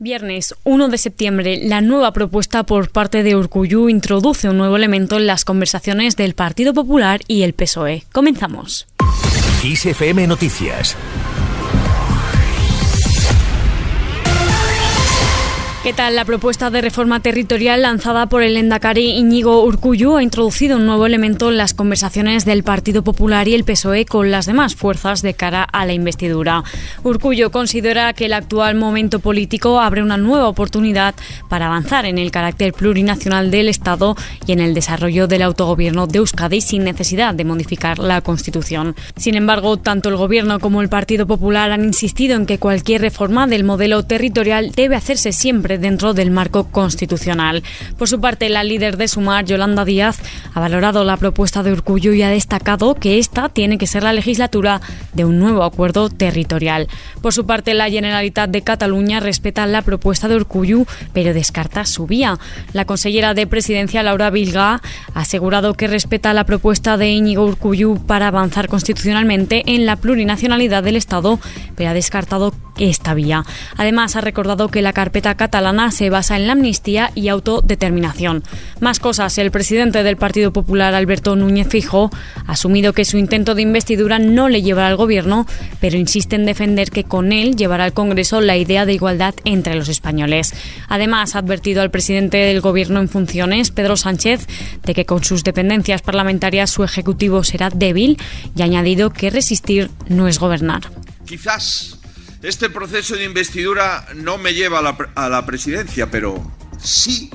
Viernes 1 de septiembre, la nueva propuesta por parte de Urcuyu introduce un nuevo elemento en las conversaciones del Partido Popular y el PSOE. Comenzamos. ISFM Noticias ¿Qué tal? La propuesta de reforma territorial lanzada por el Endacari Íñigo Urcuyu ha introducido un nuevo elemento en las conversaciones del Partido Popular y el PSOE con las demás fuerzas de cara a la investidura. Urcuyu considera que el actual momento político abre una nueva oportunidad para avanzar en el carácter plurinacional del Estado y en el desarrollo del autogobierno de Euskadi sin necesidad de modificar la Constitución. Sin embargo, tanto el Gobierno como el Partido Popular han insistido en que cualquier reforma del modelo territorial debe hacerse siempre dentro del marco constitucional. Por su parte, la líder de Sumar, Yolanda Díaz, ha valorado la propuesta de Urcullo y ha destacado que esta tiene que ser la legislatura de un nuevo acuerdo territorial. Por su parte, la Generalitat de Cataluña respeta la propuesta de Urcullo, pero descarta su vía. La consellera de Presidencia, Laura Vilga, ha asegurado que respeta la propuesta de Íñigo Urcullu para avanzar constitucionalmente en la plurinacionalidad del Estado, pero ha descartado esta vía. Además, ha recordado que la carpeta catalana se basa en la amnistía y autodeterminación. Más cosas, el presidente del Partido Popular, Alberto Núñez Fijo, ha asumido que su intento de investidura no le llevará al gobierno, pero insiste en defender que con él llevará al Congreso la idea de igualdad entre los españoles. Además, ha advertido al presidente del gobierno en funciones, Pedro Sánchez, de que con sus dependencias parlamentarias su ejecutivo será débil y ha añadido que resistir no es gobernar. Quizás este proceso de investidura no me lleva a la, presidencia, pero sí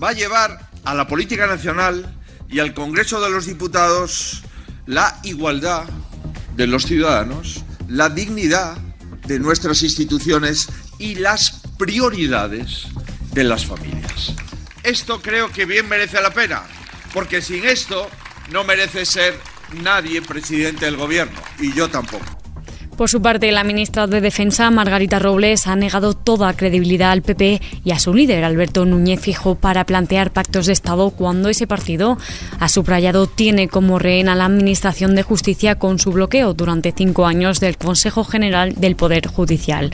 va a llevar a la política nacional y al Congreso de los Diputados la igualdad de los ciudadanos, la dignidad de nuestras instituciones y las prioridades de las familias. Esto creo que bien merece la pena, porque sin esto no merece ser nadie presidente del gobierno, y yo tampoco. Por su parte, la ministra de Defensa, Margarita Robles, ha negado toda credibilidad al PP y a su líder, Alberto Núñez Fijo, para plantear pactos de Estado cuando ese partido, ha subrayado, tiene como rehén a la Administración de Justicia con su bloqueo durante cinco años del Consejo General del Poder Judicial.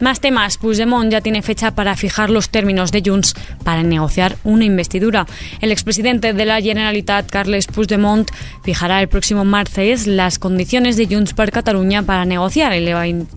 Más temas, Puigdemont ya tiene fecha para fijar los términos de Junts para negociar una investidura. El expresidente de la Generalitat, Carles Puigdemont, fijará el próximo martes las condiciones de Junts per Cataluña para negociar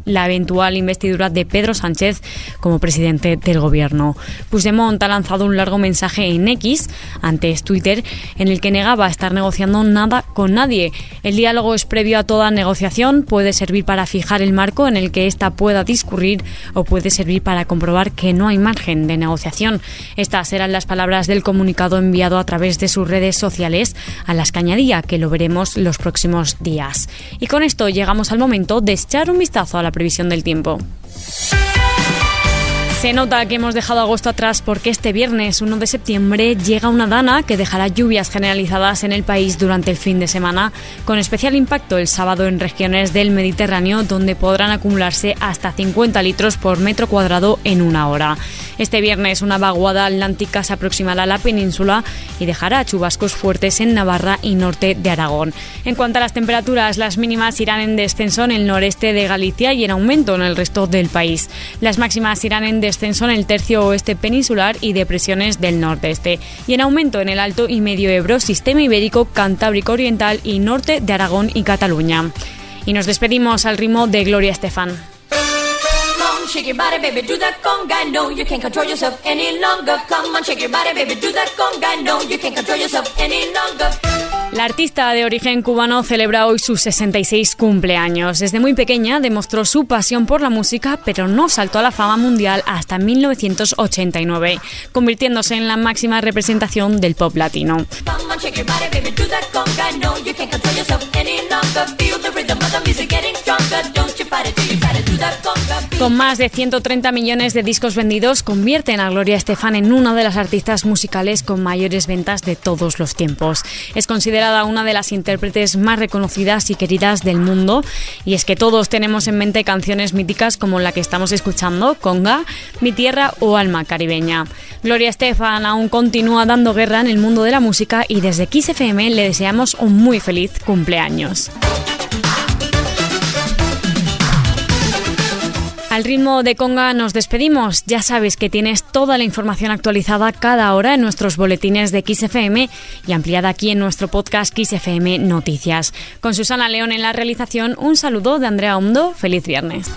la eventual investidura de Pedro Sánchez como presidente del gobierno. Puigdemont ha lanzado un largo mensaje en X, antes Twitter, en el que negaba estar negociando nada con nadie. El diálogo es previo a toda negociación, puede servir para fijar el marco en el que ésta pueda discurrir o puede servir para comprobar que no hay margen de negociación. Estas eran las palabras del comunicado enviado a través de sus redes sociales, a las que añadía que lo veremos los próximos días. Y con esto llegamos al momento de echar un vistazo a la previsión del tiempo. Se nota que hemos dejado agosto atrás porque este viernes 1 de septiembre llega una dana que dejará lluvias generalizadas en el país durante el fin de semana, con especial impacto el sábado en regiones del Mediterráneo donde podrán acumularse hasta 50 litros por metro cuadrado en una hora. Este viernes una vaguada atlántica se aproximará a la península y dejará chubascos fuertes en Navarra y norte de Aragón. En cuanto a las temperaturas, las mínimas irán en descenso en el noreste de Galicia y en aumento en el resto del país. Las máximas irán en descenso en el tercio oeste peninsular y depresiones del nordeste y en aumento en el Alto y Medio Ebro, Sistema Ibérico, Cantábrico Oriental y norte de Aragón y Cataluña. Y nos despedimos al ritmo de Gloria Estefan. La artista de origen cubano celebra hoy sus 66 cumpleaños. Desde muy pequeña demostró su pasión por la música, pero no saltó a la fama mundial hasta 1989, convirtiéndose en la máxima representación del pop latino. Con más de 130 millones de discos vendidos, convierten a Gloria Estefan en una de las artistas musicales con mayores ventas de todos los tiempos. Es considerada una de las intérpretes más reconocidas y queridas del mundo, y es que todos tenemos en mente canciones míticas como la que estamos escuchando, Conga, Mi Tierra o Alma Caribeña. Gloria Estefan aún continúa dando guerra en el mundo de la música y desde XFM le deseamos un muy feliz cumpleaños. Al ritmo de conga nos despedimos. Ya sabes que tienes toda la información actualizada cada hora en nuestros boletines de XFM y ampliada aquí en nuestro podcast XFM Noticias. Con Susana León en la realización, un saludo de Andrea Hondo. Feliz viernes.